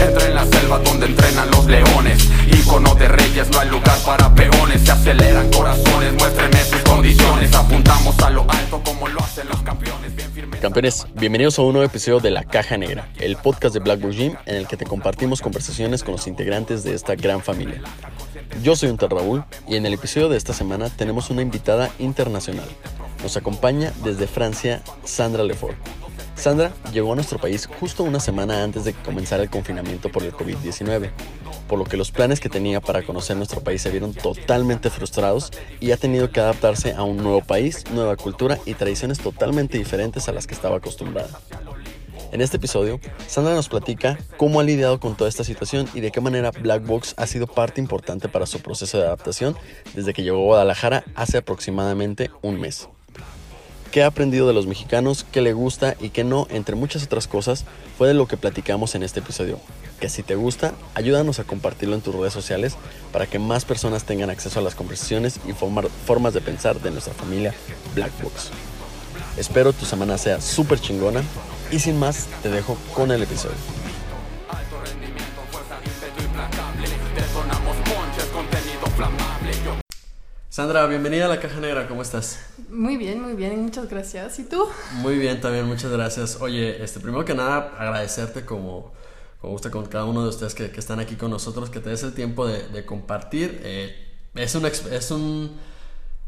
Entra en la selva donde entrenan los leones. Icono de reyes, no hay lugar para peones. Se aceleran corazones, muéstrenme sus condiciones. Apuntamos a lo alto como lo hacen los campeones. Bien firme. Campeones, bienvenidos a un nuevo episodio de La Caja Negra, el podcast de Blackboard Gym en el que te compartimos conversaciones con los integrantes de esta gran familia. Yo soy Unter Raúl y en el episodio de esta semana tenemos una invitada internacional. Nos acompaña desde Francia Sandra Lefort. Sandra llegó a nuestro país justo una semana antes de que comenzara el confinamiento por el COVID-19, por lo que los planes que tenía para conocer nuestro país se vieron totalmente frustrados y ha tenido que adaptarse a un nuevo país, nueva cultura y tradiciones totalmente diferentes a las que estaba acostumbrada. En este episodio, Sandra nos platica cómo ha lidiado con toda esta situación y de qué manera Black Box ha sido parte importante para su proceso de adaptación desde que llegó a Guadalajara hace aproximadamente un mes qué ha aprendido de los mexicanos, qué le gusta y qué no, entre muchas otras cosas, fue de lo que platicamos en este episodio. Que si te gusta, ayúdanos a compartirlo en tus redes sociales para que más personas tengan acceso a las conversaciones y formas de pensar de nuestra familia Black Box. Espero tu semana sea súper chingona y sin más, te dejo con el episodio. Sandra, bienvenida a la Caja Negra, ¿cómo estás? Muy bien, muy bien, muchas gracias. ¿Y tú? Muy bien, también, muchas gracias. Oye, este, primero que nada, agradecerte como, como gusta con cada uno de ustedes que, que están aquí con nosotros, que te des el tiempo de, de compartir. Eh, es un, ex- es un,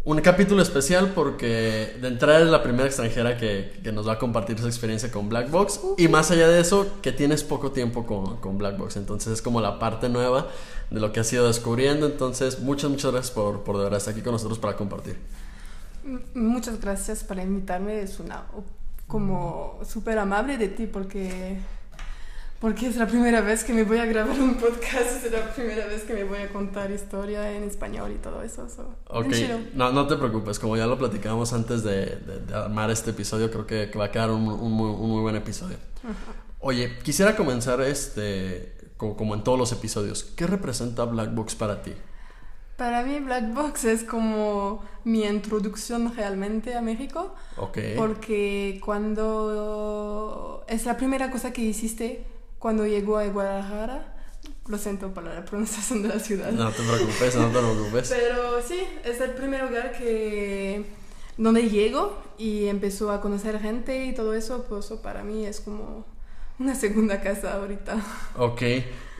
un capítulo especial porque de entrada es la primera extranjera que, que nos va a compartir su experiencia con Black Box. Y más allá de eso, que tienes poco tiempo con, con Black Box. Entonces es como la parte nueva de lo que has ido descubriendo. Entonces, muchas, muchas gracias por, por de verdad estar aquí con nosotros para compartir. Muchas gracias por invitarme. Es una como súper amable de ti porque porque es la primera vez que me voy a grabar un podcast, es la primera vez que me voy a contar historia en español y todo eso. so, Ok, no, no te preocupes, como ya lo platicamos antes de, de- de armar este episodio, creo que, que va a quedar un, un muy, un muy buen episodio. Oye, quisiera comenzar este, como, como en todos los episodios, ¿qué representa Black Box para ti? Para mí Black Box es como mi introducción realmente a México. Ok, Porque cuando es la primera cosa que hiciste cuando llegó a Guadalajara, lo siento por la pronunciación de la ciudad. no te preocupes, no te preocupes. Pero sí, es el primer lugar que donde llego y empezó a conocer gente y todo eso, pues eso para mí es como una segunda casa ahorita. Ok,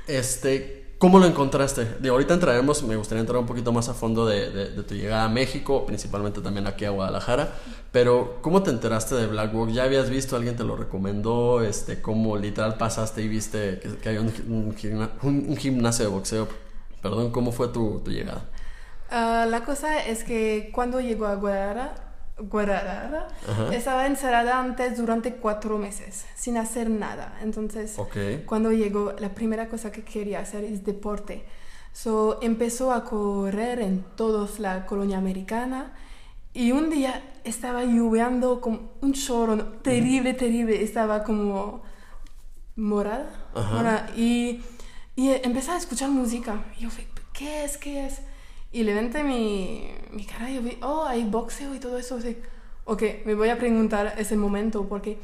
este, ¿cómo lo encontraste? De ahorita entraremos, me gustaría entrar un poquito más a fondo de, tu llegada a México, principalmente también aquí a Guadalajara, pero ¿cómo te enteraste de Black Box? ¿Ya habías visto, alguien te lo recomendó? Este, ¿Cómo literal pasaste y viste que, que había un, un gimna- un- un gimnasio de boxeo? Perdón, ¿cómo fue tu, tu llegada? Ah, la cosa es que cuando llegó a Guadalajara, Ajá. estaba encerrada antes durante cuatro meses, sin hacer nada. Entonces, Ok, cuando llegó, la primera cosa que quería hacer es deporte. So, empezó a correr en toda la colonia americana y un día estaba lloviendo como un chorro terrible, terrible. Estaba como morada. Y, y empecé a escuchar música. Y yo ¿qué es? ¿Qué es? Y levanté mi, mi cara y yo vi, oh, hay boxeo y todo eso. Así, ok, me voy a preguntar ese momento porque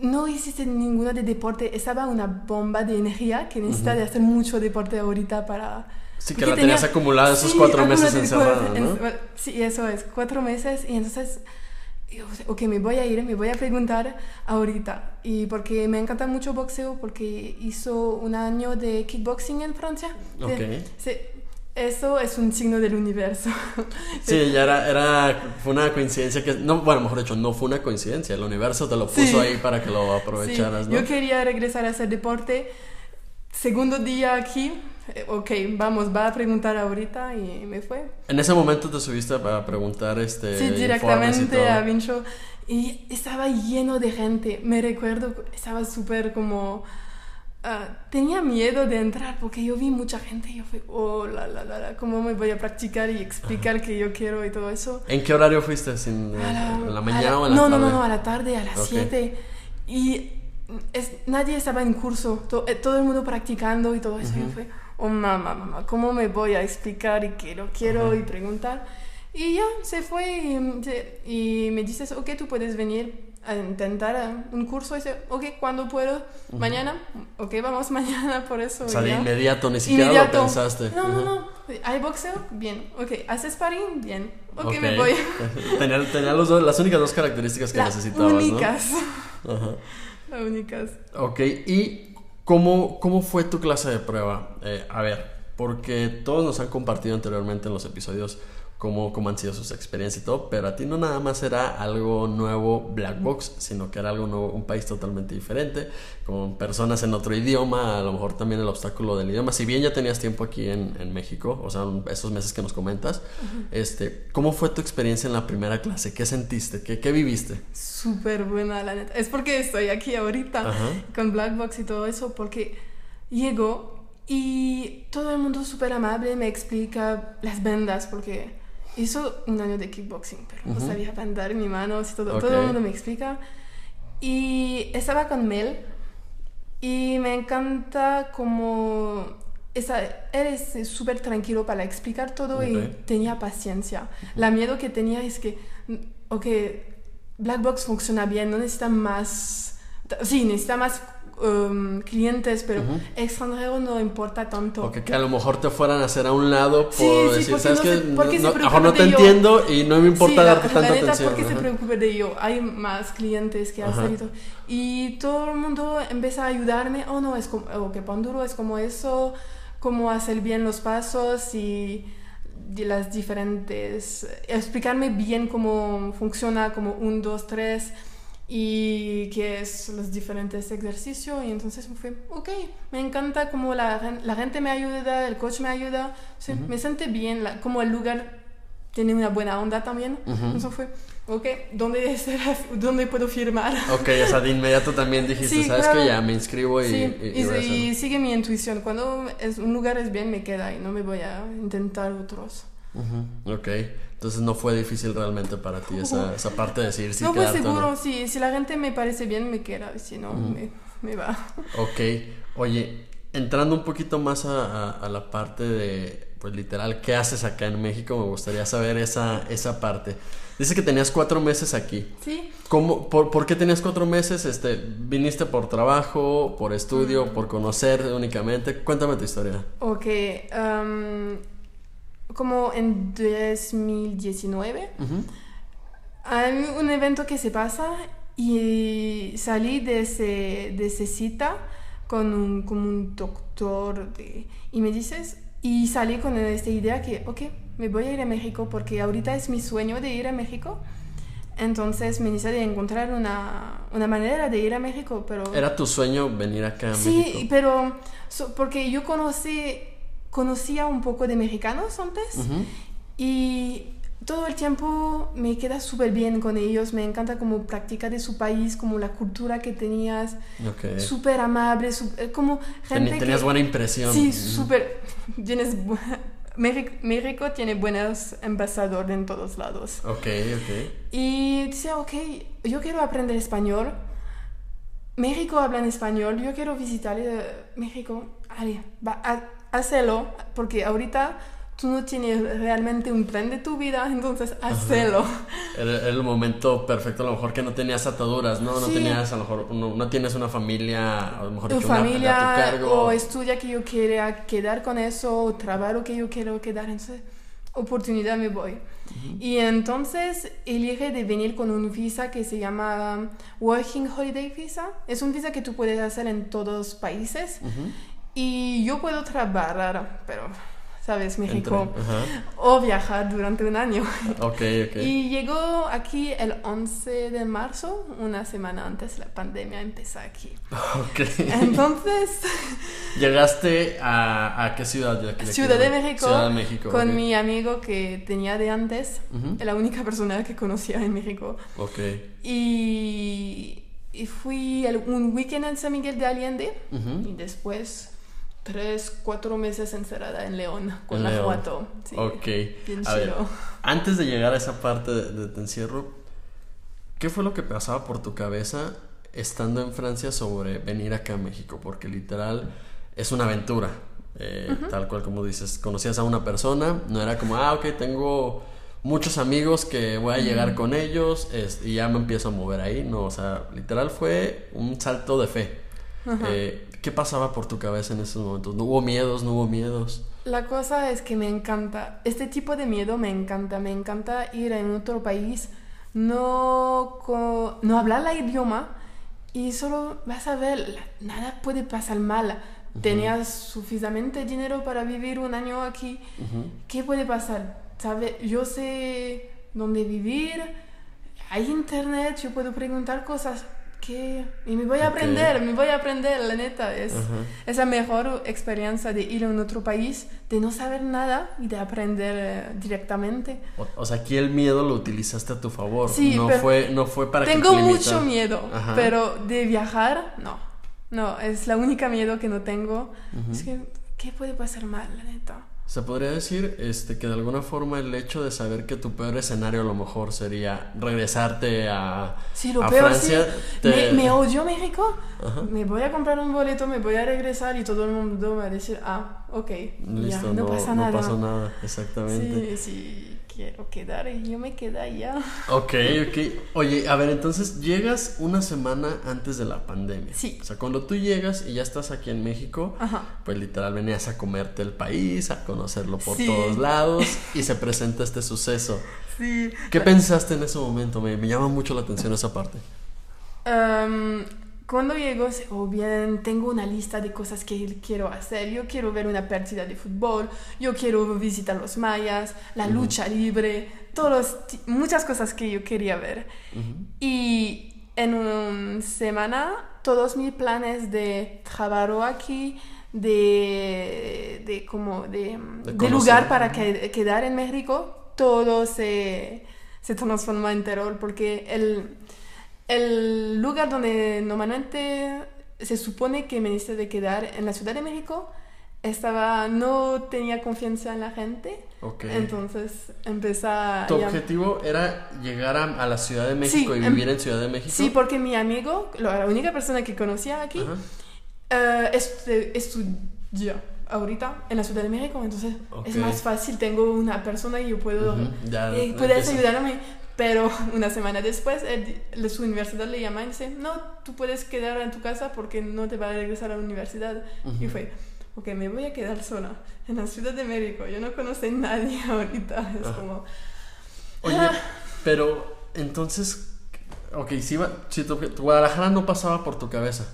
no hiciste ninguna de deporte. Estaba una bomba de energía que necesita de hacer mucho deporte ahorita para... Sí, que la tenías acumulada esos cuatro meses encerrada, ¿no? en- Sí, eso es, cuatro meses. Y entonces, ok, me voy a ir, me voy a preguntar ahorita. Y porque me encanta mucho boxeo, porque hizo un año de kickboxing en Francia. Ok. Sí, eso es un signo del universo. Sí, ya era, era, fue una coincidencia que, no, bueno, mejor dicho, no fue una coincidencia, el universo te lo puso Sí. ahí para que lo Sí, aprovecharas, ¿no? Yo quería regresar a hacer deporte. Segundo día aquí, eh, ok, vamos, va a preguntar ahorita y me fue. En ese momento te subiste a preguntar este Sí, y directamente todo. a Vincho. Y estaba lleno de gente. Me recuerdo, estaba súper como... ah, tenía miedo de entrar porque yo vi mucha gente y yo fui, oh, la, la, la, la, ¿cómo me voy a practicar y explicar que yo quiero y todo eso? ¿En qué horario fuiste? ¿Sin, A la- ¿En la mañana la- o en la no, tarde? No, no, no, a la tarde, a las Ok. 7. Y es, nadie estaba en curso, to- eh, todo el mundo practicando y todo eso. Yo fue, oh mamá, mamá, ¿cómo me voy a explicar y que lo quiero y preguntar? Y ya, se fue y, y me dices, ok, tú puedes venir a intentar un curso y dice, ok, ¿cuándo puedo? Mañana, ok, vamos mañana por eso. O sea, de inmediato, ni siquiera lo pensaste. No, no, no, ¿hay boxeo? Bien, ok, ¿haces sparring? Bien, ok, me voy. tenía, tenía los las únicas dos características que necesitabas, únicas. Ajá. Las únicas. Ok, ¿y cómo, cómo fue tu clase de prueba? Eh, a ver, porque todos nos han compartido anteriormente en los episodios cómo, cómo han sido sus experiencias y todo, pero a ti no nada más era algo nuevo Black Box, sino que era algo nuevo, un país totalmente diferente, con personas en otro idioma, a lo mejor también el obstáculo del idioma, si bien ya tenías tiempo aquí en, en México, o sea, esos meses que nos comentas, este, ¿cómo fue tu experiencia en la primera clase? ¿Qué sentiste? ¿Qué, qué viviste? Súper buena, la neta. Es porque estoy aquí ahorita con Black Box y todo eso, porque llego y todo el mundo súper amable me explica las vendas, porque hizo un año de kickboxing, pero no sabía bandar mi mano, todo, todo el mundo me explica. Y estaba con Mel y me encanta como esa, eres súper tranquilo para explicar todo y tenía paciencia. La miedo que tenía es que, ok, Black Box funciona bien, no necesita más, sí, necesita más Um, clientes, pero extranjero no importa tanto. O que a lo mejor te fueran a hacer a un lado por decir, ¿sabes qué? No, mejor no te entiendo y no me importa darte tanta la neta, atención. porque se preocupe de yo? Hay más clientes que hacen y todo el mundo empieza a ayudarme. Oh, no, es como, o que Panduro es como eso, cómo hacer bien los pasos y las diferentes, explicarme bien cómo funciona como un, dos, tres y que es los diferentes ejercicios y entonces me fue, ok, me encanta como la, la gente me ayuda, el coach me ayuda, me siente bien, como el lugar tiene una buena onda también, entonces fue, ok, ¿dónde, ¿dónde puedo firmar? Ok, o sea, de inmediato también dijiste, ¿sabes que Ya me inscribo y... y, sigue mi intuición, cuando es, un lugar es bien me queda y no me voy a intentar otros. Ok. Entonces no fue difícil realmente para ti esa, esa parte de decir si No, pues seguro, sí, si la gente me parece bien, me queda, si no, me, me, va. Ok, oye, entrando un poquito más a, a, la parte de, pues literal, ¿qué haces acá en México? Me gustaría saber esa, esa parte. Dice que tenías cuatro meses aquí. Sí. ¿Cómo, por, por, qué tenías cuatro meses? Este, ¿Viniste por trabajo, por estudio, mm. por conocer únicamente? Cuéntame tu historia. Ok, um, como en 2019. Hay un evento que se pasa y salí de ese, de esa cita con un, como un doctor de, y me dices, y salí con esta idea que, ok, me voy a ir a México porque ahorita es mi sueño de ir a México. Entonces me dice de encontrar una, una, manera de ir a México, pero... ¿Era tu sueño venir acá a México? Sí, pero porque yo conocí conocía un poco de mexicanos antes y todo el tiempo me queda súper bien con ellos, me encanta como práctica de su país, como la cultura que tenías, súper amable, eh, como gente Tenías buena impresión. Sí, súper, tienes... México, tiene buenos embajadores en todos lados. Ok, ok. Y decía, ok, yo quiero aprender español. México habla en español, yo quiero visitar eh, México. Ale, va, a, hazlo, porque ahorita tú no tienes realmente un plan de tu vida, entonces hazlo. Era, el momento perfecto, a lo mejor que no tenías ataduras, ¿no? No tenías, a lo mejor, no, tienes una familia, a lo mejor tu familia, tu cargo. o estudia que yo quiera quedar con eso, o trabajo que yo quiero quedar, entonces oportunidad me voy. Y entonces elige de venir con un visa que se llama Working Holiday Visa. Es un visa que tú puedes hacer en todos los países. Y yo puedo trabajar, pero, ¿sabes? México. O viajar durante un año. Ok, ok. Y llegó aquí el 11 de marzo, una semana antes la pandemia empezó aquí. Ok. Entonces... ¿Llegaste a, a qué ciudad? ciudad, de México, ciudad de México. Con mi amigo que tenía de antes. La única persona que conocía en México. Y, y fui un weekend en San Miguel de Allende. Y después tres, cuatro meses encerrada en León, con la foto. Sí, ok. a ver, antes de llegar a esa parte de, de, encierro, ¿qué fue lo que pasaba por tu cabeza estando en Francia sobre venir acá a México? Porque literal es una aventura. eh, tal cual como dices, conocías a una persona, no era como, ah, ok, tengo muchos amigos que voy a llegar con ellos es- y ya me empiezo a mover ahí, no, o sea, literal fue un salto de fe. Eh, ¿Qué pasaba por tu cabeza en esos momentos? ¿No hubo miedos? ¿No hubo miedos? La cosa es que me encanta, este tipo de miedo me encanta, me encanta ir en otro país, no, co- no hablar la idioma y solo vas a ver, nada puede pasar mal. Tenías suficientemente dinero para vivir un año aquí, ¿qué puede pasar? ¿Sabe? Yo sé dónde vivir, hay internet, yo puedo preguntar cosas. ¿Qué? Y me voy a aprender, me voy a aprender, la neta. Es, Ajá. es la mejor experiencia de ir a un otro país, de no saber nada y de aprender eh, directamente. O, o sea, aquí el miedo lo utilizaste a tu favor. Sí, no, pero fue, no fue para que Tengo te mucho miedo, Ajá. pero de viajar, no. No, es la única miedo que no tengo. Es que, ¿qué puede pasar mal, la neta? Se podría decir este, que de alguna forma el hecho de saber que tu peor escenario a lo mejor sería regresarte a, Sí, lo a peor Francia. sí. te- Me, me odio México. Ajá. Me voy a comprar un boleto, me voy a regresar y todo el mundo va a decir, ah, ok, Listo, ya, no, no, pasa no nada. pasó nada, exactamente. Sí, sí, quiero quedar y yo me quedo allá. Ok, ok. Oye, a ver, entonces llegas una semana antes de la pandemia. Sí. O sea, cuando tú llegas y ya estás aquí en México, Ajá. pues literal venías a comerte el país, a conocerlo por Sí. todos lados y se presenta este suceso. Sí. ¿Qué pensaste en ese momento? Me, me llama mucho la atención esa parte. Cuando llego, oh, bien, tengo una lista de cosas que quiero hacer. Yo quiero ver una partida de fútbol, yo quiero visitar los mayas, la lucha libre, todos, muchas cosas que yo quería ver. Y en una semana, todos mis planes de trabajo aquí, de, de como de, De de lugar para que- quedar en México, todo se, se transformó en terror porque el, el lugar donde normalmente se supone que me necesito de quedar en la Ciudad de México estaba no tenía confianza en la gente Ok. entonces empecé a ¿Tu objetivo era llegar a, a la Ciudad de México Sí, y em- vivir en Ciudad de México? sí porque mi amigo la única persona que conocía aquí Ajá. eh, estu- estudia ahorita en la Ciudad de México entonces es más fácil tengo una persona y yo puedo ya eh, puedes empieza. ayudarme pero una semana después él- su universidad le llama y dice no tú puedes quedar en tu casa porque no te va a regresar a la universidad y fue ok me voy a quedar sola en la Ciudad de México. Yo no conozco a nadie ahorita es Ajá. como Oye, Ah. pero entonces, ok, si, iba, si tu, tu Guadalajara no pasaba por tu cabeza,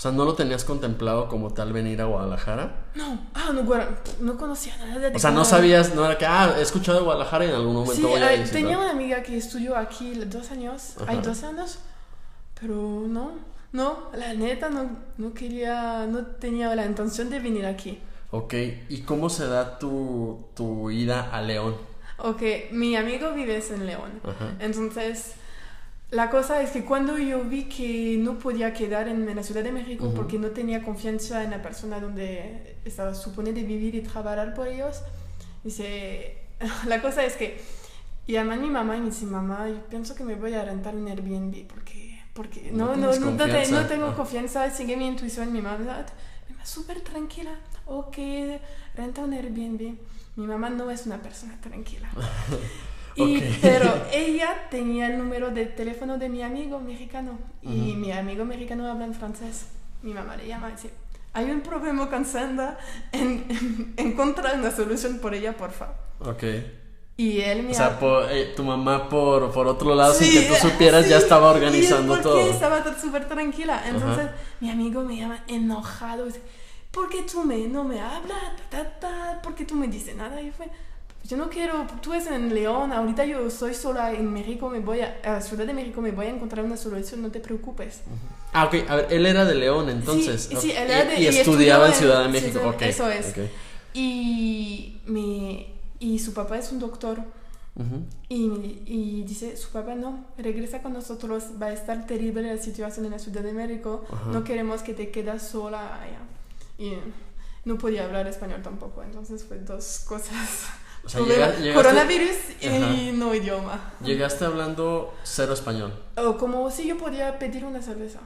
o sea, no lo tenías contemplado como tal venir a Guadalajara. no ah no no conocía nada de O sea, no sabías, no era que, ah, he escuchado de Guadalajara y en algún momento Sí, voy a visitar. tenía una amiga que estudió aquí dos años, Ajá. hay dos años, pero no, no, la neta no, no quería, no tenía la intención de venir aquí. Ok, ¿y cómo se da tu, tu ida a León? Ok, mi amigo vive en León, Ajá. entonces la cosa es que cuando yo vi que no podía quedar en, en la Ciudad de México Ujú. porque no tenía confianza en la persona donde estaba supone de vivir y trabajar por ellos, dice, la cosa es que llama a mi mamá y me dice, mamá, yo pienso que me voy a rentar un Airbnb porque, porque No no, no, no, te- no tengo Ah. confianza, sigue mi intuición, mi mamá, mi mamá súper tranquila, ok, renta un Airbnb. Mi mamá no es una persona tranquila. Y. Pero ella tenía el número de teléfono de mi amigo mexicano y mi amigo mexicano habla en francés. Mi mamá le llama y dice, hay un problema con Sandra, en, en- encuentra una solución por ella, por favor. Ok. Y él me O sea, por, eh, tu mamá por, por otro lado, sin Sí, que tú supieras, ya sí. estaba Y organizando él, todo. porque estaba súper tranquila. Entonces Ajá. mi amigo me llama enojado. Dice, ¿por qué tú me, no me hablas? Ta, ta, ta, ¿Por qué tú me dices nada? Y fue, yo no quiero, tú eres en León, ahorita yo soy sola en México, me voy a, a Ciudad de México, me voy a encontrar una solución, no te preocupes. Ah, ok, a ver, él era de León entonces. Sí, sí, él era de- y, y y estudiaba en Ciudad de México, sí, ok. eso es. ok. Y, me, y su papá es un doctor. Ujú. Y, me- y dice, su papá no, regresa con nosotros, va a estar terrible la situación en la Ciudad de México, Ajá. no queremos que te quedas sola allá. Y no podía hablar español tampoco, entonces fue dos cosas. O sea, Problema- llega- llegaste- coronavirus y Ajá. no idioma. Llegaste hablando cero español. O como si yo podía pedir una cerveza.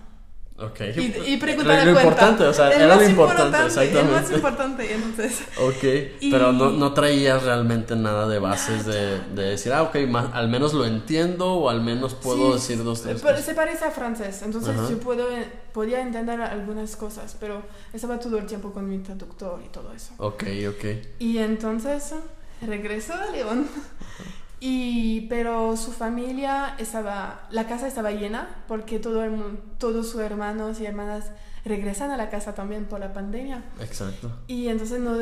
Ok. Y, y preguntar lo, lo importante, o sea, El era lo importante, importante, El más exactamente. importante, entonces. Ok, Y- pero no, no traías realmente nada de bases de, de decir, ah, ok, al menos lo entiendo o al menos puedo Sí, decir dos, tres pero cosas. se parece a francés, entonces yo puedo, podía entender algunas cosas, pero estaba todo el tiempo con mi traductor y todo eso. Ok, ok. Y entonces regresó a León. Y, pero su familia estaba, la casa estaba llena porque todo el mundo, todos sus hermanos y hermanas regresan a la casa también por la pandemia. Exacto. Y entonces no,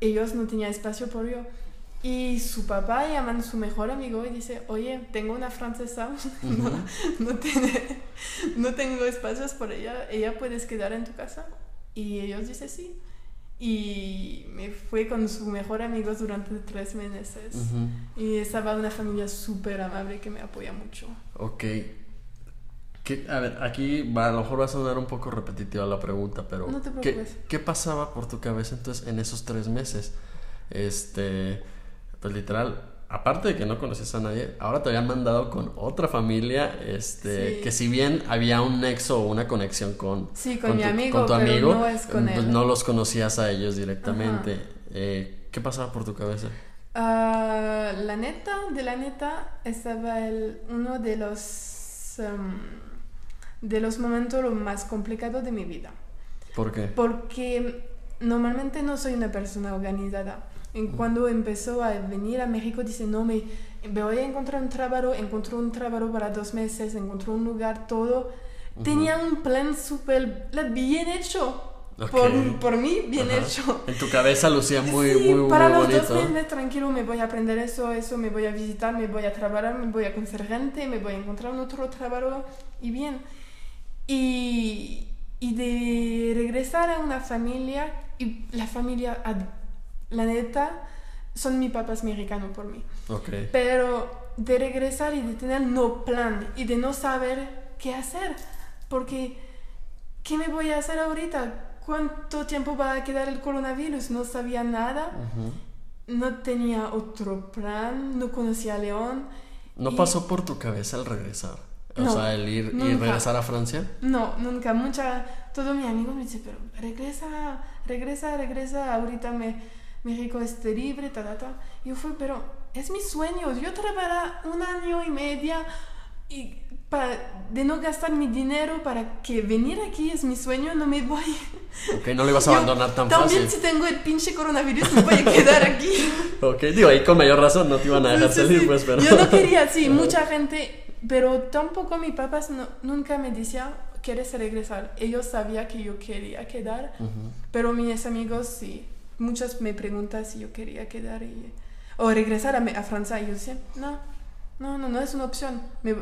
ellos no tenían espacio por yo. Y su papá llama a su mejor amigo y dice, oye, tengo una francesa, no, no, tiene, no tengo espacios por ella, ¿ella puedes quedar en tu casa? Y ellos dicen sí. Y me fui con su mejor amigo durante tres meses. Y estaba una familia súper amable que me apoya mucho. Ok. ¿Qué- a ver, aquí a lo mejor va a sonar un poco repetitiva la pregunta, pero No te ¿qué, preocupes. qué pasaba por tu cabeza entonces en esos tres meses? Este, pues literal, aparte de que no conocías a nadie, ahora te habían mandado con otra familia, este, Sí. que si bien había un nexo o una conexión con, Sí, con mi tu, amigo, con tu pero amigo, no es con pues él. no los conocías a ellos directamente. Eh, ¿Qué pasaba por tu cabeza? Ah, la neta, de la neta, estaba el, uno de los, em, de los momentos lo más complicados de mi vida. ¿Por qué? Porque normalmente no soy una persona organizada. Cuando empezó a venir a México, dice, no, me, me voy a encontrar un trabajo, encontró un trabajo para dos meses, encontró un lugar, todo. Tenía un plan súper bien hecho. Ok. Por, por mí, bien Ajá. hecho. En tu cabeza lucía muy, Sí, muy, para muy los bonito. dos meses tranquilo me voy a aprender eso, eso, me voy a visitar, me voy a trabajar, me voy a conocer gente, me voy a encontrar un otro trabajo y bien. Y, y de regresar a una familia, y la familia, la neta, son mis papás mexicanos por mí. Ok. Pero de regresar y de tener no plan y de no saber qué hacer, porque ¿qué me voy a hacer ahorita? ¿Cuánto tiempo va a quedar el coronavirus? No sabía nada, Ujú. no tenía otro plan, no conocía a León. ¿No y- pasó por tu cabeza el regresar? O No, sea, el ir y nunca. regresar a Francia. No, nunca. Mucha, todo mi amigo me dice, pero regresa, regresa, regresa, ahorita me, México es terrible, ta, ta, ta. Yo fui, pero es mi sueño. Yo trabajé un año y media y para, de no gastar mi dinero para que venir aquí es mi sueño, no me voy. Ok, no lo ibas a Yo abandonar tan También fácil. si tengo el pinche coronavirus me voy a quedar aquí. Ok, digo, ahí con mayor razón no te iban a dejar Sí, salir, sí. pues, pero. Yo no quería, sí, mucha gente, pero tampoco mis papás no- nunca me decían, ¿quieres regresar? Ellos sabían que yo quería quedar, Ujú. pero mis amigos sí. Muchos me preguntan si yo quería quedar y, o regresar a, a Francia. Y yo decía, no, no, no, no es una opción. Me,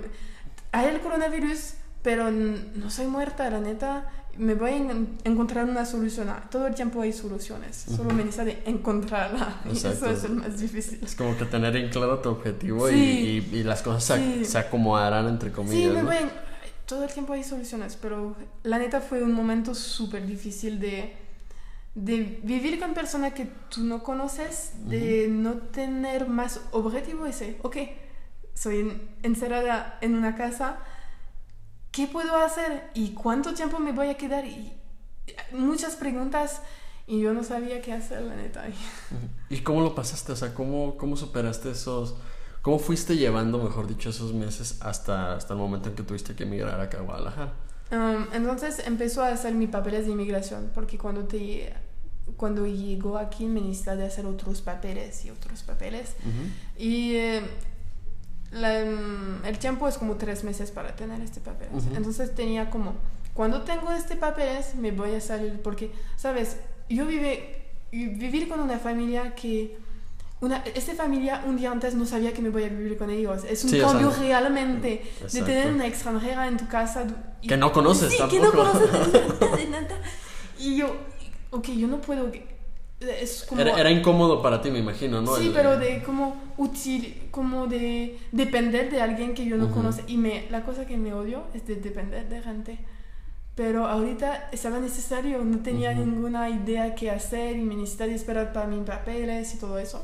hay el coronavirus, pero no soy muerta, la neta. Me voy a en- encontrar una solución. Ah, Todo el tiempo hay soluciones. Solo me necesita de encontrarla. Y eso Exacto. es el más difícil. Es como que tener en claro tu objetivo y- Sí. y, y las cosas se, Sí. se acomodarán, entre Sí, comillas. me ¿no? voy en- Todo el tiempo hay soluciones, pero la neta fue un momento súper difícil de, de vivir con personas que tú no conoces, de no tener más objetivo ese. Ok, soy en- encerrada en una casa, ¿qué puedo hacer? ¿Y cuánto tiempo me voy a quedar? Y muchas preguntas y yo no sabía qué hacer, la neta. ¿Y cómo lo pasaste? O sea, ¿cómo, cómo superaste esos... ¿Cómo fuiste llevando, mejor dicho, esos meses hasta, hasta el momento en que tuviste que emigrar acá a Guadalajara? Um, entonces empezó a hacer mis papeles de inmigración, porque cuando, te, cuando llegó aquí me necesitaba de hacer otros papeles y otros papeles. Ujú. Y eh, la, mm, el tiempo es como tres meses para tener este papel. Ujú. Entonces tenía como, cuando tengo este papeles me voy a salir, porque, ¿sabes? Yo vive, vivir con una familia que... Una, esta familia un día antes no sabía que me voy a vivir con ellos. Es un Sí, cambio realmente de exacto. tener una extranjera en tu casa. y- Que no conoces sí, tampoco. que no conoces de de nada. Y yo, ok, yo no puedo... Es como... Era, era incómodo para ti, me imagino, ¿no? Sí, El- pero de como útil, como de depender de alguien que yo no Ujú. conozco. Y me, la cosa que me odio es de depender de gente. Pero ahorita estaba necesario, no tenía Ujú. ninguna idea qué hacer y me necesitaba esperar para mis papeles y todo eso.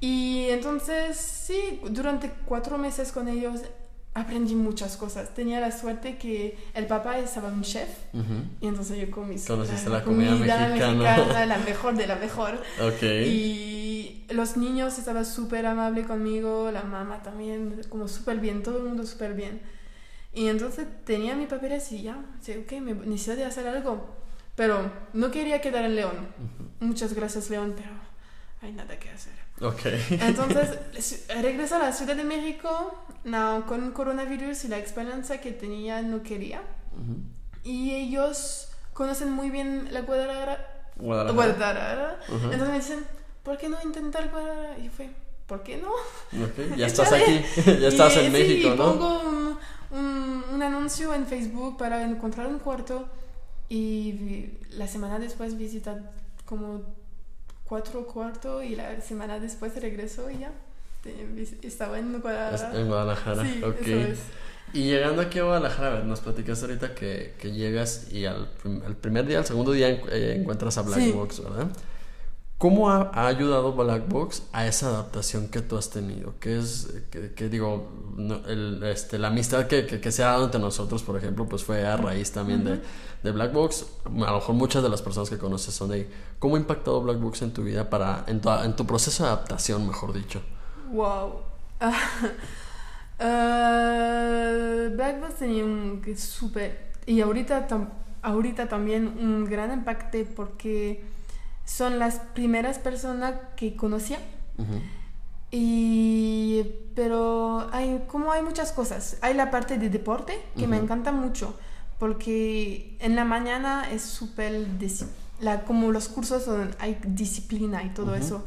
Y entonces, sí, durante cuatro meses con ellos aprendí muchas cosas. Tenía la suerte que el papá estaba un chef Ujú. y entonces yo comí Conociste la comida mexicana. la mejor de la mejor. Ok. Y los niños estaban súper amables conmigo, la mamá también, como súper bien, todo el mundo súper bien. Y entonces tenía mis papeles y ya, sí, ok, me necesito de hacer algo. Pero no quería quedar en León. Muchas gracias, León, pero hay nada que hacer. Ok. Entonces, regreso a la Ciudad de México no, con coronavirus y la experiencia que tenía no quería. Ujú. Y ellos conocen muy bien la Guadalajara. Guadalajara. Guadalajara. Ujú. Entonces me dicen, ¿por qué no intentar Guadalajara? Y fue, ¿por qué no? Ok, Ya estás aquí, ya estás Y, en sí, México, y ¿no? pongo un, un- un anuncio en Facebook para encontrar un cuarto y la semana después visitar como cuatro cuartos y la semana después regreso y ya. Estaba en Guadalajara. En Guadalajara, Sí, ok. eso es. Y llegando aquí a Guadalajara, a ver, nos platicaste ahorita que, que llegas y al, prim- al primer día, al segundo día eh, encuentras a Black Sí. Box, ¿verdad? ¿Cómo ha, ha ayudado Black Box a esa adaptación que tú has tenido? Que es, que, que digo, no, el, este, la amistad que, que, que se ha dado entre nosotros, por ejemplo, pues fue a raíz también de, de Black Box. A lo mejor muchas de las personas que conoces son de ahí. ¿Cómo ha impactado Black Box en tu vida, para, en, tu, en tu proceso de adaptación, mejor dicho? Wow. Ah, Black Box tenía un súper. Y ahorita, tam- ahorita también un gran impacto porque son las primeras personas que conocía. Y, pero hay, como hay muchas cosas. Hay la parte de deporte que me encanta mucho porque en la mañana es súper, la, como los cursos donde hay disciplina y todo eso.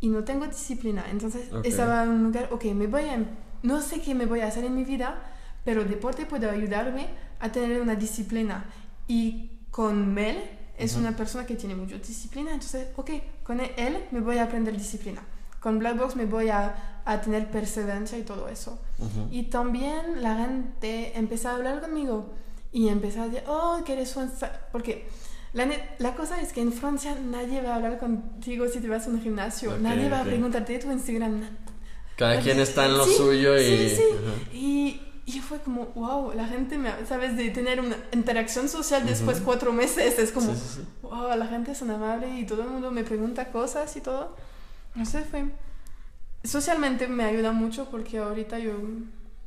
Y no tengo disciplina. Entonces estaba en un lugar, ok, me voy a, no sé qué me voy a hacer en mi vida, pero deporte puede ayudarme a tener una disciplina. Y con Mel es una persona que tiene mucha disciplina, entonces, ok, con él me voy a aprender disciplina. Con Black Box me voy a, a tener perseverancia y todo eso. Y también la gente empezó a hablar conmigo y empezó a decir, oh, que eres un... sa-". Porque la, la cosa es que en Francia nadie va a hablar contigo si te vas a un gimnasio, nadie va a preguntarte tu Instagram. Cada quien está en lo Sí, suyo y... Sí, sí. Y, y fue como, wow, la gente, me, ¿sabes? De tener una interacción social después de Ujú. cuatro meses, es como, Sí, sí, sí. wow, la gente es tan amable y todo el mundo me pregunta cosas y todo. No sé, fue... Socialmente me ayuda mucho porque ahorita yo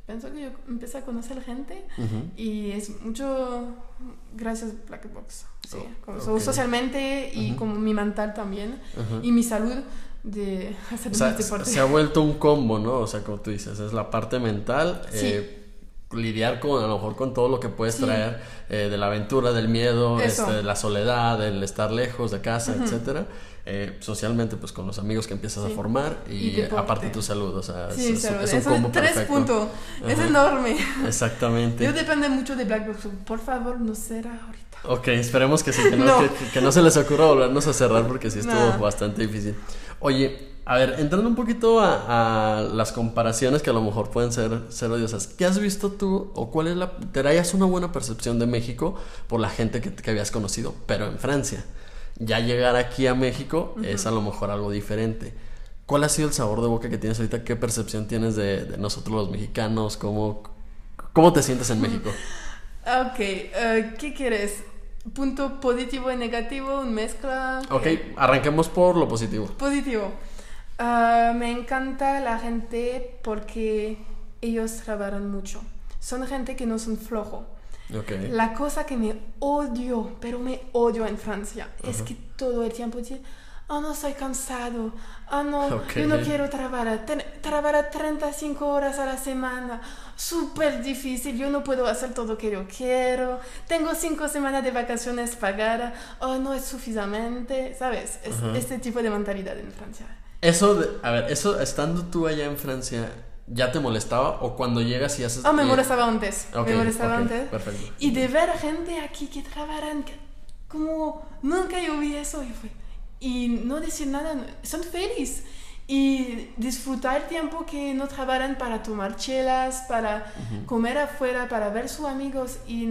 pienso que yo empecé a conocer gente Ujú. y es mucho gracias Black Box. Sí, Oh, como ok. socialmente y Ujú. como mi mental también y mi salud de hacer O sea, deporte. se ha vuelto un combo, ¿no? O sea, como tú dices, es la parte mental, Sí. eh, lidiar con, a lo mejor con todo lo que puedes Sí. traer eh, de la aventura, del miedo, este, de la soledad, del estar lejos de casa, etcétera. Eh, socialmente, pues con los amigos que empiezas a formar y, aparte tu salud, o sea, Sí, es, es- un combo tres perfecto. puntos. Es enorme. Exactamente. Yo depende mucho de Black Box. Por favor, no será ahorita. Ok, esperemos que sí, que no, No. Que, que no se les ocurra volvernos a cerrar porque sí estuvo bastante difícil. Oye, a ver, entrando un poquito a, a las comparaciones que a lo mejor pueden ser, ser odiosas, ¿qué has visto tú o cuál es la... te traías una buena percepción de México por la gente que, que habías conocido, pero en Francia? Ya llegar aquí a México es a lo mejor algo diferente. ¿Cuál ha sido el sabor de boca que tienes ahorita? ¿Qué percepción tienes de, de nosotros los mexicanos? ¿Cómo, ¿Cómo te sientes en México? Ok, eh, ¿qué quieres? ¿Punto positivo y negativo? ¿Un mezcla? Ok, arranquemos por lo positivo. Positivo. Ah, me encanta la gente porque ellos trabajan mucho. Son gente que no son flojo. La cosa que me odio, pero me odio en Francia, es que todo el tiempo dicen, oh no, estoy cansado, oh no, yo no quiero trabajar, Ten- trabajar 35 horas a la semana, súper difícil, yo no puedo hacer todo lo que yo quiero, tengo 5 semanas de vacaciones pagadas, oh no es suficiente, ¿sabes? Es este tipo de mentalidad en Francia. Eso, de- a ver, eso estando tú allá en Francia, ¿ya te molestaba? ¿O cuando llegas y haces... Oh, me molestaba antes, Ok, me molestaba ok, antes. perfecto. Y de ver gente aquí que trabajan, como nunca yo vi eso y, fue- y no decir nada, son felices. Y disfrutar el tiempo que no trabajan para tomar chelas, para comer afuera, para ver sus amigos y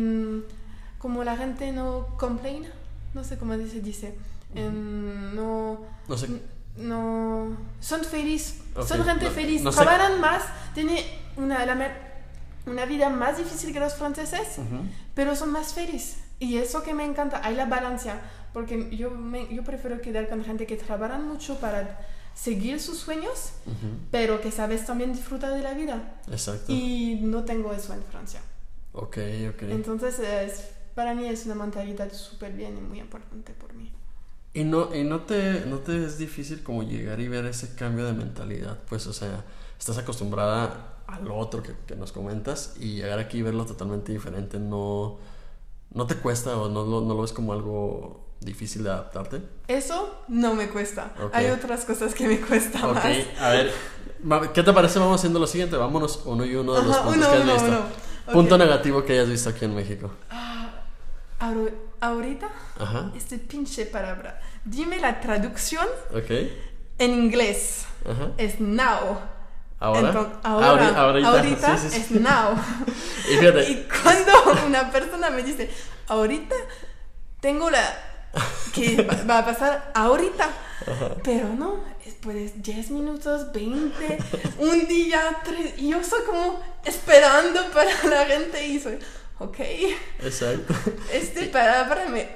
como la gente no complain, no sé cómo se dice, em, no, No sé. No, son felices, Ok, son gente no- feliz, no sé. trabajan más, tiene una, la, una vida más difícil que los franceses, pero son más felices. Y eso que me encanta, hay la balanza, porque yo, me, yo prefiero quedar con gente que trabajan mucho para seguir sus sueños, pero que sabes también disfrutar de la vida. Exacto. Y no tengo eso en Francia. Ok, ok. Entonces, es, para mí es una mentalidad súper bien y muy importante por mí. ¿Y no, y no te, no te es difícil como llegar y ver ese cambio de mentalidad? Pues, o sea, estás acostumbrada a lo otro que, que nos comentas y llegar aquí y verlo totalmente diferente, ¿no, no te cuesta o no, no, no lo ves como algo difícil de adaptarte? Eso no me cuesta. Hay otras cosas que me cuestan Ok, más. a ver, ¿qué te parece? Vamos haciendo lo siguiente, vámonos uno y uno de los Ajá, puntos uno, que has uno, visto. uno. Punto Ok. negativo que hayas visto aquí en México. Ah, ahorita, Ajá, este pinche palabra. Dime la traducción ok, en inglés. ajá. Es now. ¿Ahora? Enton- ahora, Ahori- ahorita, ahorita sí, sí, sí. es now. Y fíjate, Y cuando una persona me dice, ahorita tengo la que va- a pasar ahorita, pero no, es pues 10 minutos, 20, un día, tres, y yo soy como esperando para la gente y soy, ok, exacto. este palabra me,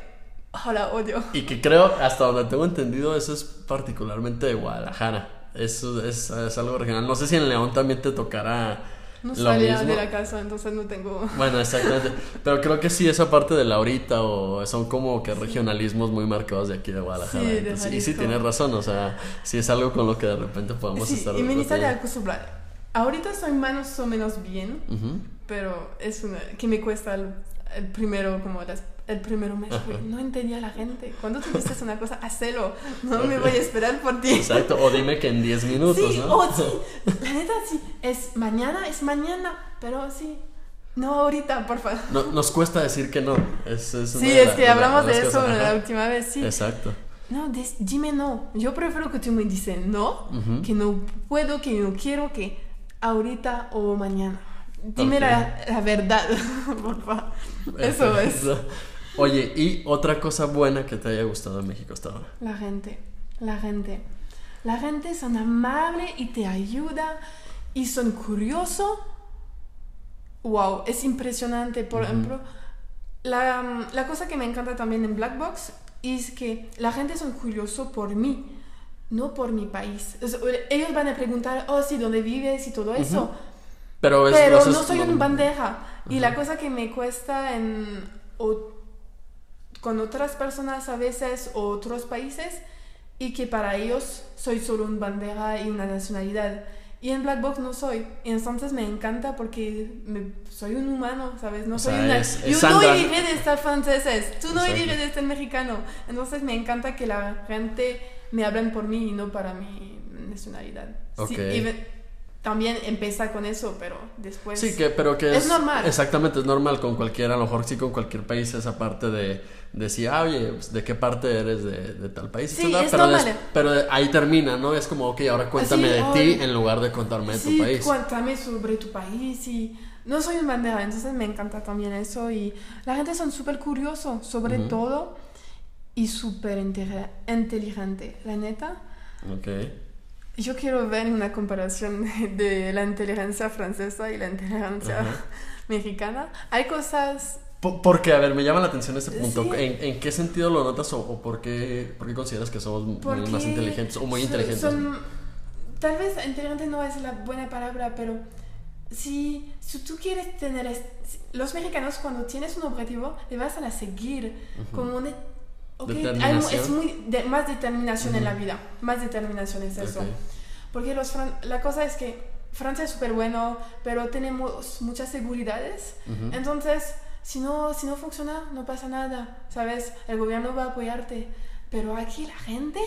oh, la odio. Y que creo, hasta donde tengo entendido, eso es particularmente de Guadalajara. Eso es, es algo regional. No sé si en León también te tocará No lo salía mismo. de la casa, entonces no tengo... Bueno, exactamente. Pero creo que sí, esa parte de la ahorita o son como que regionalismos muy marcados de aquí de Guadalajara. Sí, de Entonces, y sí, tienes razón, o sea, sí es algo con lo que de repente podemos Sí, estar. y me batallando. acostumbrar. Ahorita soy más o menos bien, Ujú. pero es una que me cuesta el, el primero como las- el primero mes Ajá. no entendía a la gente. Cuando tú dices una cosa hacelo. No me voy a esperar por ti. Exacto, o dime que en 10 minutos, sí ¿no? oh, sí. La neta sí. Es mañana es mañana pero sí. No ahorita por favor. No- nos cuesta decir que no. Es, es sí es la- que de la- hablamos de de eso cosas, la última vez sí. Exacto. no des- dime no. Yo prefiero que tú me dices no Ujú. que no puedo que no quiero que ahorita o mañana dime la, la verdad por favor eso es. Oye, y otra cosa buena que te haya gustado en México hasta ahora. La gente, la gente. La gente son amable y te ayuda y son curiosos. Wow, es impresionante. Por ejemplo, la, la cosa que me encanta también en Black Box es que la gente son curiosos por mí, no por mi país. Ellos van a preguntar, oh, sí, ¿dónde vives y todo eso? Pero, es, Pero es no soy un bandeja. Y la cosa que me cuesta en, o- con otras personas a veces o otros países y que para ellos soy solo un bandeja y una nacionalidad. Y en Black Box no soy. Y entonces me encanta porque me- soy un humano, ¿sabes? No O soy sea, una... es- es yo no iré de estar franceses, tú no iré de estar mexicano. Entonces me encanta que la gente me hablen por mí y no para mi nacionalidad. Sí, Ok. y también empieza con eso, pero después... Sí, que, pero que Es normal. Exactamente, es normal con cualquiera, a lo mejor sí con cualquier país, esa parte de decir, ah, oye, pues, ¿de qué parte eres de, de tal país? Sí, es pero, normal. des- pero ahí termina, ¿no? Es como, ok, ahora cuéntame Sí, de ti en lugar de contarme de Sí, tu país. cuéntame sobre tu país y... No soy un bandera, entonces me encanta también eso y la gente son súper curiosos sobre Ujú. todo y súper inte- inteligente, la neta. Ok. Yo quiero ver una comparación de, la inteligencia francesa y la inteligencia Ajá. mexicana. Hay cosas Po- Porque, a ver, me llama la atención ese punto. Sí. ¿En, en qué sentido lo notas o, o por, qué, por qué consideras que somos Porque más inteligentes o muy son- inteligentes? son- tal vez inteligente no es la buena palabra, pero si, si tú quieres tener... Los mexicanos cuando tienes un objetivo, le vas a seguir como un... ok, hay Determinación. es muy de- más determinación en la vida, más determinación es eso. Ok. Porque los fran- la cosa es que Francia es súper bueno, pero tenemos muchas seguridades. Ujú. Entonces, si no, si no funciona, no pasa nada, ¿sabes? El gobierno va a apoyarte. Pero aquí la gente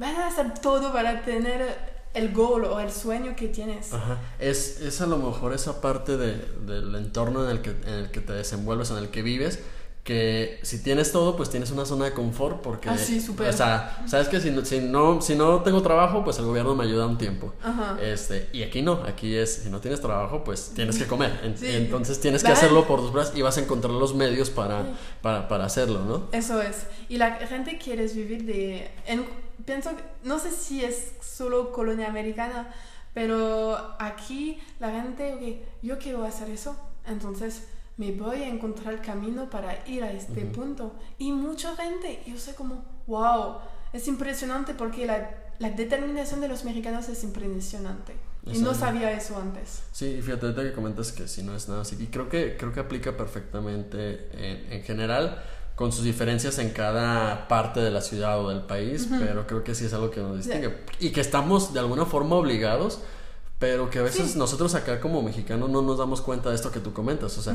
va a hacer todo para tener el goal o el sueño que tienes. Ajá. Es, es a lo mejor esa parte de- del entorno en el, que, en el que te desenvuelves, en el que vives, que si tienes todo, pues tienes una zona de confort porque... Ah, sí. O sea, sabes que si no, si, no, si no tengo trabajo, pues el gobierno me ayuda un tiempo. Ajá. Este, y aquí no, aquí es, si no tienes trabajo, pues tienes que comer. Sí. Entonces tienes que hacerlo por tus brazos y vas a encontrar los medios para, para, para hacerlo, ¿no? Eso es. Y la gente quiere vivir de... en- pienso, no sé si es solo colonia americana, Pero aquí la gente, ok, yo quiero hacer eso, entonces me voy a encontrar el camino para ir a este punto. Y mucha gente, yo sé como, wow, es impresionante porque la, la determinación de los mexicanos es impresionante. Y no sabía eso antes. Sí, fíjate, ahorita que comentas que si no es nada así. Y creo que, creo que aplica perfectamente en, en general con sus diferencias en cada parte de la ciudad o del país, pero creo que sí es algo que nos distingue. Y que estamos de alguna forma obligados, pero que a veces nosotros acá como mexicanos no nos damos cuenta de esto que tú comentas. O sea,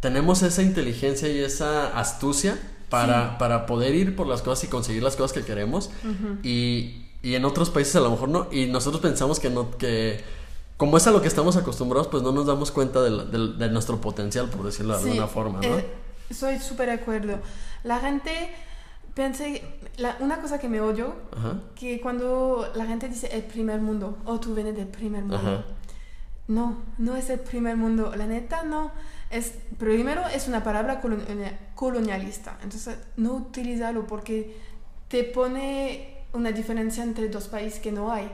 tenemos esa inteligencia y esa astucia para, para poder ir por las cosas y conseguir las cosas que queremos. y, y en otros países a lo mejor no. Y nosotros pensamos que no, que como es a lo que estamos acostumbrados, pues no nos damos cuenta de, de, nuestro potencial, por decirlo de alguna forma, ¿no? Eh, soy súper de acuerdo. La gente, pensé, una cosa que me odio, que cuando la gente dice el primer mundo, o oh, tú vienes del primer mundo. No, no es el primer mundo. La neta, no. Es, primero, es una palabra colonialista. Entonces, no utilízalo porque te pone una diferencia entre dos países que no hay.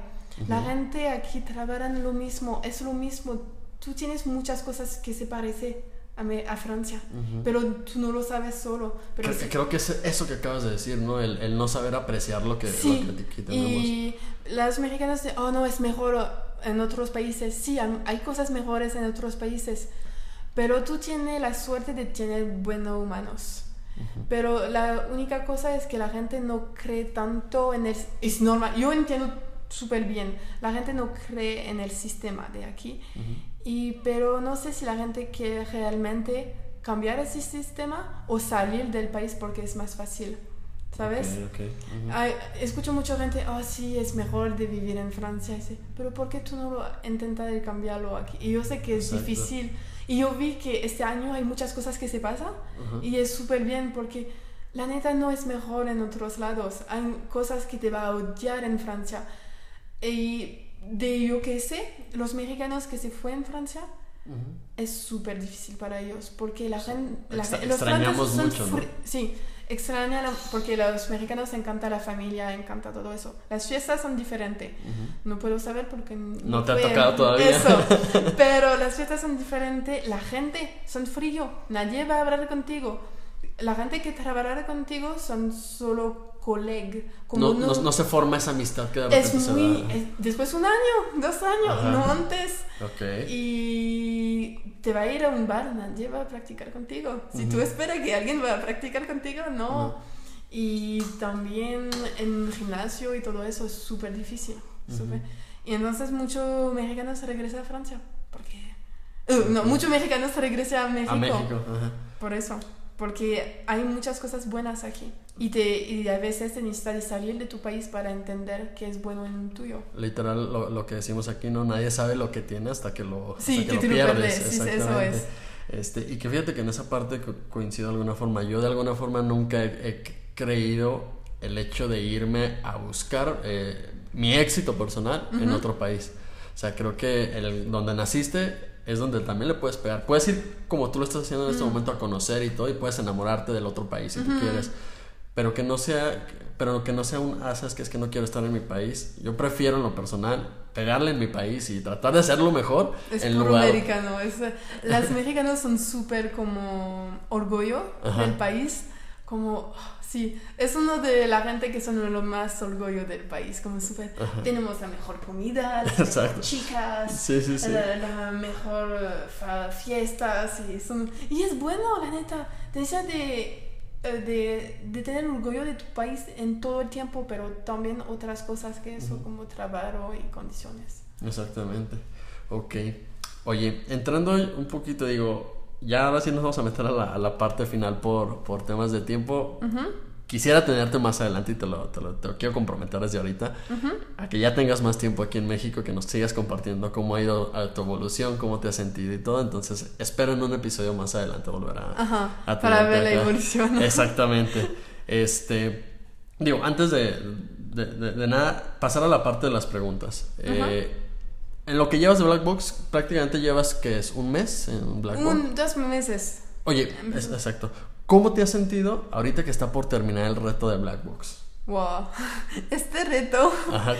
La gente aquí trabaja en lo mismo, es lo mismo. Tú tienes muchas cosas que se parecen a, a Francia, pero tú no lo sabes solo. Pero creo, que es eso que acabas de decir, ¿no? El, el no saber apreciar lo que, sí. tenemos. Y las mexicanas dicen, oh, no, es mejor en otros países. Sí, hay cosas mejores en otros países, pero tú tienes la suerte de tener buenos humanos. Pero la única cosa es que la gente no cree tanto en el... Es normal, yo entiendo súper bien, la gente no cree en el sistema de aquí, y, pero no sé si la gente quiere realmente cambiar ese sistema o salir del país porque es más fácil. ¿Sabes? escucho mucha gente, oh sí, es mejor de vivir en Francia, pero ¿por qué tú no lo intentas cambiarlo aquí? Y yo sé que es difícil, y yo vi que este año hay muchas cosas que se pasan y es súper bien porque la neta no es mejor en otros lados. Hay cosas que te va a odiar en Francia. Y de yo que sé, los mexicanos que se fue en Francia, es súper difícil para ellos porque la gente... los extrañamos mucho, ¿no? Sí, extraña porque a los mexicanos encanta la familia, encanta todo eso. Las fiestas son diferentes. No puedo saber porque no, te ha tocado todavía. Eso. Pero las fiestas son diferentes. La gente son frío. Nadie va a hablar contigo. La gente que trabajará contigo son solo colegas. No, no, se forma esa amistad que de es muy, después un año, dos años, no antes. Okay. Y te va a ir a un bar, nadie va a practicar contigo. Si tú esperas que alguien va a practicar contigo, no. Y también en gimnasio y todo eso es súper difícil. Y entonces muchos mexicanos regresan a Francia. Porque... Uh, no, muchos mexicanos regresan a México. A México, Por eso porque hay muchas cosas buenas aquí y, te, y a veces te necesitas salir de tu país para entender qué es bueno en tuyo. Literal, lo, lo, que decimos aquí, ¿no? Nadie sabe lo que tiene hasta que lo, sí, que, lo pierdes. Sí, eso es. Este, y que fíjate que en esa parte coincido de alguna forma. Yo de alguna forma nunca he, creído el hecho de irme a buscar eh, mi éxito personal en otro país. O sea, creo que el, donde naciste es donde también le puedes pegar. Puedes ir como tú lo estás haciendo en este momento a conocer y todo y puedes enamorarte del otro país si tú quieres. Pero que no sea, pero que no sea un, ah, que es que no quiero estar en mi país. Yo prefiero en lo personal pegarle en mi país y tratar de hacerlo mejor. Es en lugar... americano. Es, las mexicanas son súper como orgullo del país. Como Sí, es uno de la gente que son los más orgullo del país, como súper, tenemos la mejor comida, las mejores chicas, La, mejor uh, fiestas, y, son, y es bueno, la neta, te de, eh, de, de, tener orgullo de tu país en todo el tiempo, pero también otras cosas que eso, como trabajo y condiciones. Exactamente, ok. Oye, entrando un poquito, digo, ya ahora sí nos vamos a meter a la, a la parte final por, por temas de tiempo. Quisiera tenerte más adelante y te lo, te lo, te quiero comprometer desde ahorita a que ya tengas más tiempo aquí en México, que nos sigas compartiendo cómo ha ido a tu evolución, cómo te has sentido y todo. Entonces, espero en un episodio más adelante volver a, Ajá, Para ver la evolución. Exactamente. Este, digo, antes de, de, de, nada, pasar a la parte de las preguntas. Eh, en lo que llevas de Black Box, prácticamente llevas, que es? ¿Un mes en Black Box? Un, dos meses. Oye, exacto. ¿Cómo te has sentido ahorita que está por terminar el reto de Black Box? Wow. Este reto. Ajá.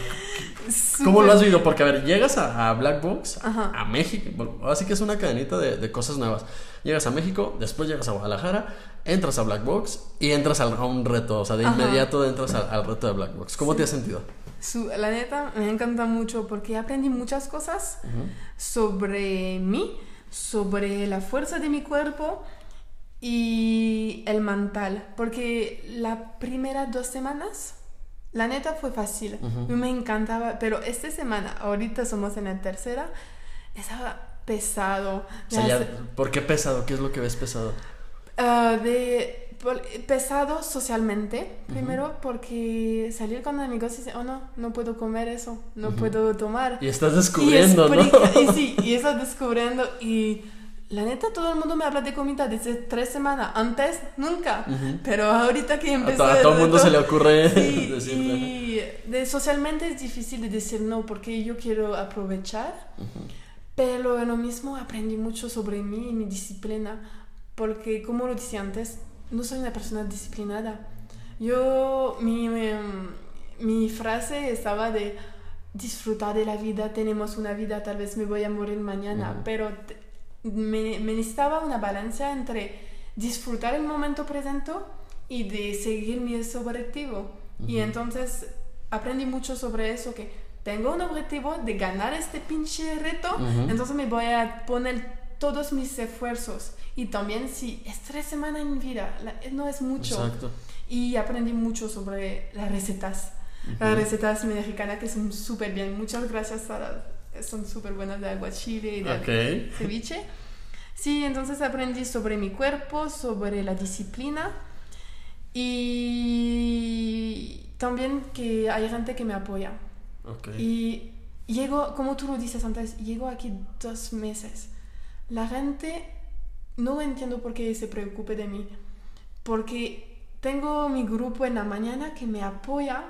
¿Cómo lo has vivido? Porque, a ver, llegas a, a Black Box, Ajá. a México. Bueno, así que es una cadenita de, de cosas nuevas. Llegas a México, después llegas a Guadalajara, entras a Black Box y entras a un reto. O sea, de Ajá. inmediato entras al, al reto de Black Box. ¿Cómo te has sentido? Su- la neta me encanta mucho porque aprendí muchas cosas sobre mí, sobre la fuerza de mi cuerpo y el mental. Porque la primera dos semanas, la neta fue fácil. Me encantaba, pero esta semana, ahorita somos en la tercera, estaba pesado. O sea, Ya ¿por qué pesado? ¿Qué es lo que ves pesado? Ah, de pesado socialmente, primero porque salir con amigos y dice, oh no, no puedo comer eso, no puedo tomar. Y estás descubriendo, y ¿no? Y sí, y estás descubriendo y la neta todo el mundo me habla de comida desde tres semanas, antes nunca, pero ahorita que A, empecé to- a todo el mundo reto- se le ocurre Sí, decirle. y de, socialmente es difícil de decir no porque yo quiero aprovechar, pero en lo mismo aprendí mucho sobre mí y mi disciplina, porque como lo decía antes, no soy una persona disciplinada. Yo, mi, em, mi frase estaba de disfrutar de la vida, tenemos una vida, tal vez me voy a morir mañana, pero te- me, me necesitaba una balanza entre disfrutar el momento presente y de seguir mi objetivo. Y entonces aprendí mucho sobre eso, que tengo un objetivo de ganar este pinche reto, entonces me voy a poner todos mis esfuerzos. Y también si es tres semanas en vida, la- no es mucho. Exacto. Y aprendí mucho sobre las recetas. Las recetas mexicanas que son súper bien. Muchas gracias a las- son súper buenas de aguachile y de Ok. ceviche. Sí, entonces aprendí sobre mi cuerpo, sobre la disciplina y también que hay gente que me apoya. Ok. Y llego, como tú lo dices antes, llego aquí dos meses. La gente no entiendo por qué se preocupe de mí, porque tengo mi grupo en la mañana que me apoya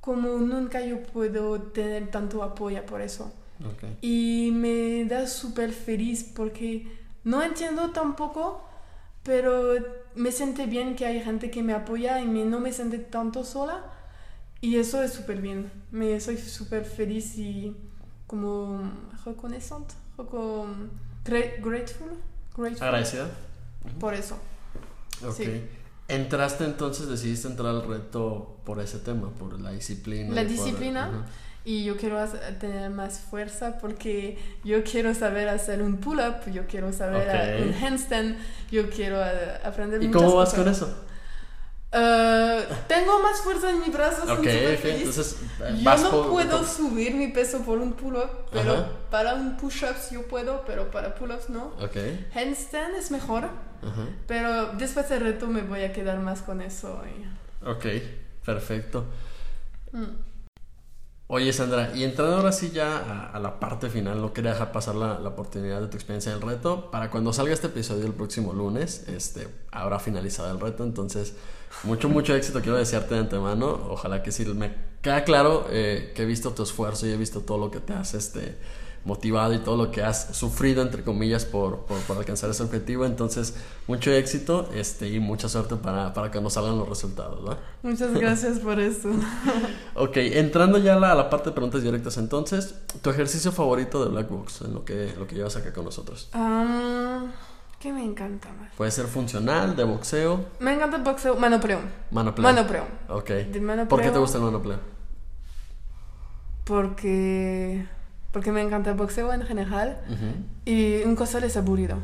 como nunca yo puedo tener tanto apoyo por eso. Y me da súper feliz porque no entiendo tampoco, pero me siente bien que hay gente que me apoya y me- no me siente tanto sola. Y eso es súper bien. Me soy súper feliz y como reconnaissante, gra- grateful, grateful Agradecida. por eso. Ok. Sí. Entraste entonces, decidiste entrar al reto por ese tema, por la disciplina. La y por- disciplina y yo quiero hacer- tener más fuerza porque yo quiero saber hacer un pull-up, yo quiero saber Ok. uh, un handstand, yo quiero uh, aprender ¿Y muchas cómo vas cosas. con eso? Uh, tengo más fuerza en mis brazos, Ok, entonces eh, yo no por- puedo por- subir mi peso por un pull-up, pero Ajá. para un push-ups yo puedo, pero para pull-ups no. Ok. Handstand es mejor, Ajá. pero después del reto me voy a quedar más con eso. y- Ok, perfecto. Mm. Oye, Sandra, y entrando ahora sí ya a, la parte final, no quería dejar pasar la, la oportunidad de tu experiencia del reto. Para cuando salga este episodio el próximo lunes, este, habrá finalizado el reto. Entonces, mucho, mucho éxito quiero desearte de antemano. Ojalá que sí me queda claro eh, que he visto tu esfuerzo y he visto todo lo que te has este, motivado y todo lo que has sufrido, entre comillas, por, por, por alcanzar ese objetivo. Entonces, mucho éxito este, y mucha suerte para, para que nos salgan los resultados. ¿va? Muchas gracias por eso. Ok, entrando ya a la, parte de preguntas directas, entonces, tu ejercicio favorito de Black Box, en lo que, lo que llevas acá con nosotros. Um, ¿Qué me encanta más? Puede ser funcional, de boxeo, Me encanta el boxeo, manopleo. manopleo. Manopleo. Ok. Manopleo. ¿Por qué te gusta el manopleo? Porque, porque me encanta el boxeo en general Ujú. y un costal es aburrido.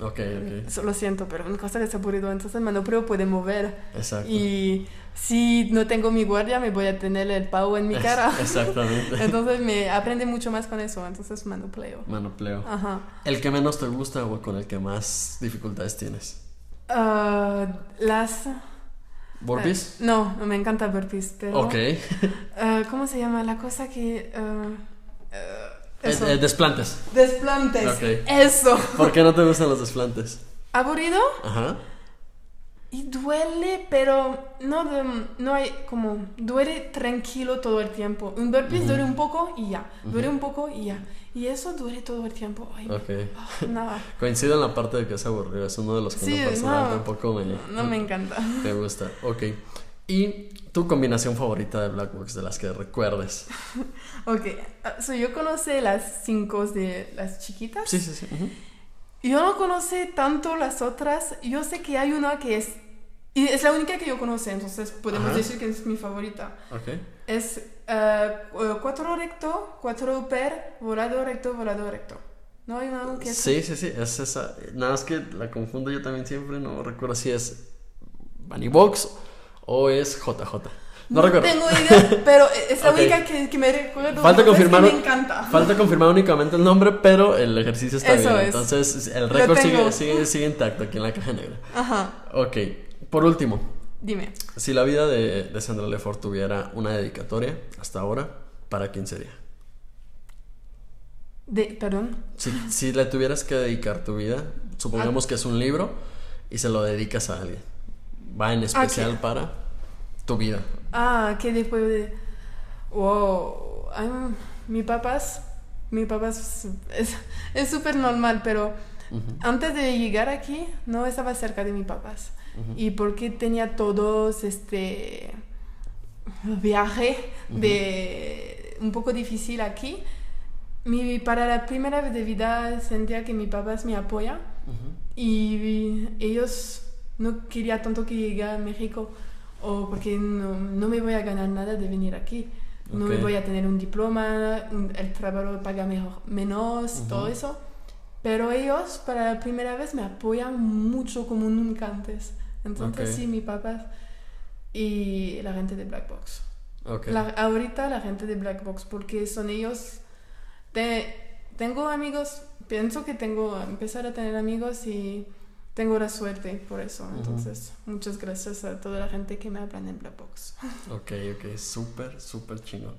Ok, ok. Eso Lo siento, pero un costal es aburrido, entonces el manopleo puede mover. Exacto. Y si no tengo mi guardia, me voy a tener el pavo en mi cara. Exactamente. Entonces me aprende mucho más con eso, entonces manopleo. Manopleo. Ajá. ¿El que menos te gusta o con el que más dificultades tienes? Ah, las... ¿Burpees? Ah, no, me encanta burpees, pero... Ok. ah, ¿Cómo se llama? La cosa que... eso. Eh, eh, desplantes. Desplantes. Ok. Eso. ¿Por qué no te gustan los desplantes? Aburrido Ajá. y duele, pero no, de- no hay como... Duele tranquilo todo el tiempo. Un burpees duele un poco y ya. Duele un poco y ya. Y eso duele todo el tiempo. Ay, Ok. ah, nada. Coincido en la parte de que es aburrido. Es uno de los que Sí, en lo personal no. tampoco me, No me encanta. me gusta. Ok. Y tu combinación favorita de Black Box, de las que recuerdes. Ok, ah, so yo conocí las cinco de las chiquitas. Sí, sí, sí. ujú. Yo no conocí tanto las otras. Yo sé que hay una que es... Y es la única que yo conocí, entonces podemos Ajá. decir que es mi favorita. Ok. Es eh, cuatro recto, cuatro per, volado recto, volado recto. ¿No hay una que es... Sí, sí, sí, es esa. Nada más que la confundo yo también siempre, no recuerdo si es Bunny Box o es JJ. No, recuerdo. tengo idea, pero es la Ok. única que, que me recuerdo. Falta confirmar, me encanta. falta confirmar únicamente el nombre, pero el ejercicio está Eso bien. es. Entonces, el récord sigue, sigue, sigue intacto aquí en la caja negra. Ajá, Ok, por último, dime. si la vida de, de Sandra Lefort tuviera una dedicatoria hasta ahora, ¿para quién sería? De, perdón. Si, si le tuvieras que dedicar tu vida, supongamos que es un libro y se lo dedicas a alguien, va en especial Ok. para tu vida. Ah, que después de... Wow. Ay, mi papás... Mi papás es es súper normal, pero antes de llegar aquí no estaba cerca de mis papás. Y porque tenía todos este viaje de un poco difícil aquí, mi, para la primera vez de vida sentía que mis papás me apoyan y ellos no querían tanto que llegue a México o porque no, no me voy a ganar nada de venir aquí. No me voy a tener un diploma, el trabajo paga mejor, menos, todo eso. Pero ellos, para la primera vez, me apoyan mucho como nunca antes. Entonces, sí, mi papá y la gente de Black Box. Ok. La- ahorita la gente de Black Box, porque son ellos. Te- tengo amigos, pienso que tengo empezar a tener amigos y tengo la suerte por eso. Entonces, muchas gracias a toda la gente que me hablan en Black Box. Ok, ok, súper, súper chingón.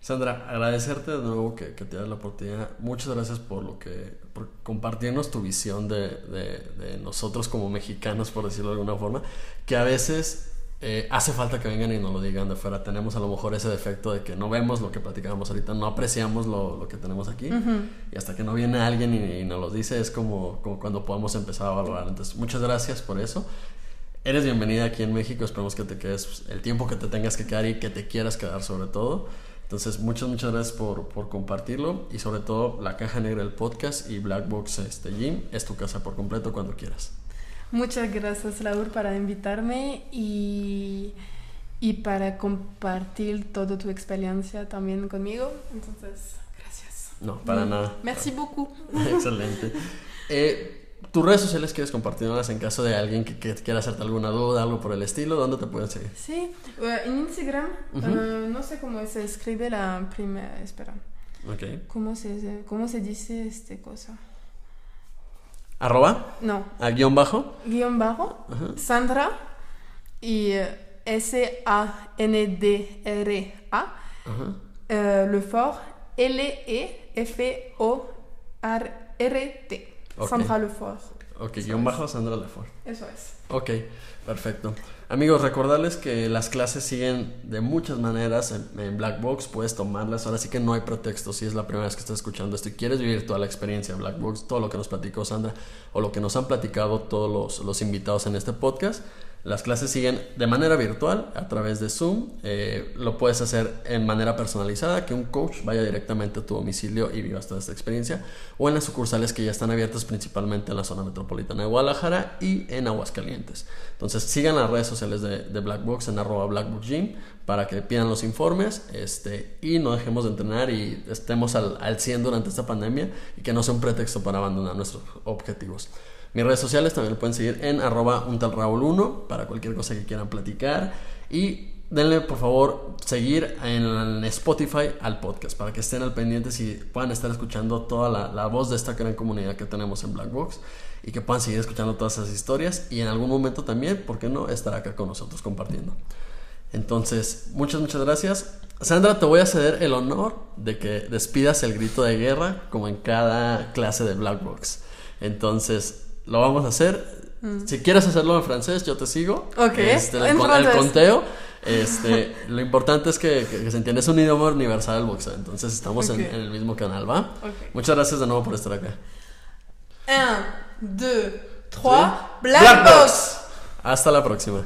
Sandra, agradecerte de nuevo que, que te das la oportunidad. Muchas gracias por lo que, por compartirnos tu visión de, de- de nosotros como mexicanos, por decirlo de alguna forma, que a veces eh, hace falta que vengan y nos lo digan de fuera. Tenemos a lo mejor ese defecto de que no vemos lo que platicábamos ahorita, no apreciamos lo, lo que tenemos aquí. Y hasta que no viene alguien y, y nos lo dice es como, como cuando podemos empezar a valorar. Entonces, muchas gracias por eso. Eres bienvenida aquí en México, esperemos que te quedes el tiempo que te tengas que quedar y que te quieras quedar sobre todo. Entonces, muchas, muchas gracias por, por compartirlo y sobre todo la caja negra del podcast y Black Box este, Gym es tu casa por completo cuando quieras. Muchas gracias, Laura, para invitarme y, y para compartir toda tu experiencia también conmigo. Entonces, gracias. No, para nada. Merci beaucoup. Excelente. Eh, ¿Tus redes sociales quieres compartirlas en caso de alguien que, que quiera hacerte alguna duda, algo por el estilo? ¿Dónde te pueden seguir? Sí, eh, en Instagram, eh, no sé cómo se escribe la primera, espera, Ok. ¿cómo se, cómo se dice este cosa? ¿Arroba? No, ¿A guion bajo? guion bajo, Sandra y eh, S-A-N-D-R-A, Ajá. eh, Lefort, L-E-F-O-R-R-T, Ok. Sandra Lefort, Ok, guion bajo Sandra Lefort. eso es. Ok, perfecto. Amigos, recordarles que las clases siguen de muchas maneras en, en Black Box, puedes tomarlas, ahora sí que no hay pretexto, si es la primera vez que estás escuchando esto y quieres vivir toda la experiencia de Black Box, todo lo que nos platicó Sandra o lo que nos han platicado todos los, los invitados en este podcast, las clases siguen de manera virtual a través de Zoom, eh, lo puedes hacer en manera personalizada, que un coach vaya directamente a tu domicilio y vivas toda esta experiencia, o en las sucursales que ya están abiertas principalmente en la zona metropolitana de Guadalajara y en Aguascalientes. Entonces sigan las redes sociales de, de Black Box en arroba Blackbox Gym para que pidan los informes este, y no dejemos de entrenar y estemos al, al 100 durante esta pandemia y que no sea un pretexto para abandonar nuestros objetivos. Mis redes sociales también lo pueden seguir en arroba un tal Raúl 1 para cualquier cosa que quieran platicar y denle por favor seguir en Spotify al podcast para que estén al pendiente y puedan estar escuchando toda la, la voz de esta gran comunidad que tenemos en Black Box y que puedan seguir escuchando todas esas historias y en algún momento también, ¿por qué no?, estar acá con nosotros compartiendo. Entonces, muchas, muchas gracias. Sandra, te voy a ceder el honor de que despidas el grito de guerra como en cada clase de Black Box. Entonces, lo vamos a hacer. Si quieres hacerlo en francés, yo te sigo. Ok, Este, el, el conteo. Este, lo importante es que, que- que se entienda. Es un idioma universal el boxeo. Entonces, estamos en- el mismo canal, ¿va? Ok. Muchas gracias de nuevo por estar acá. 1, 2, 3, ¿Sí? Black Box. Hasta la próxima.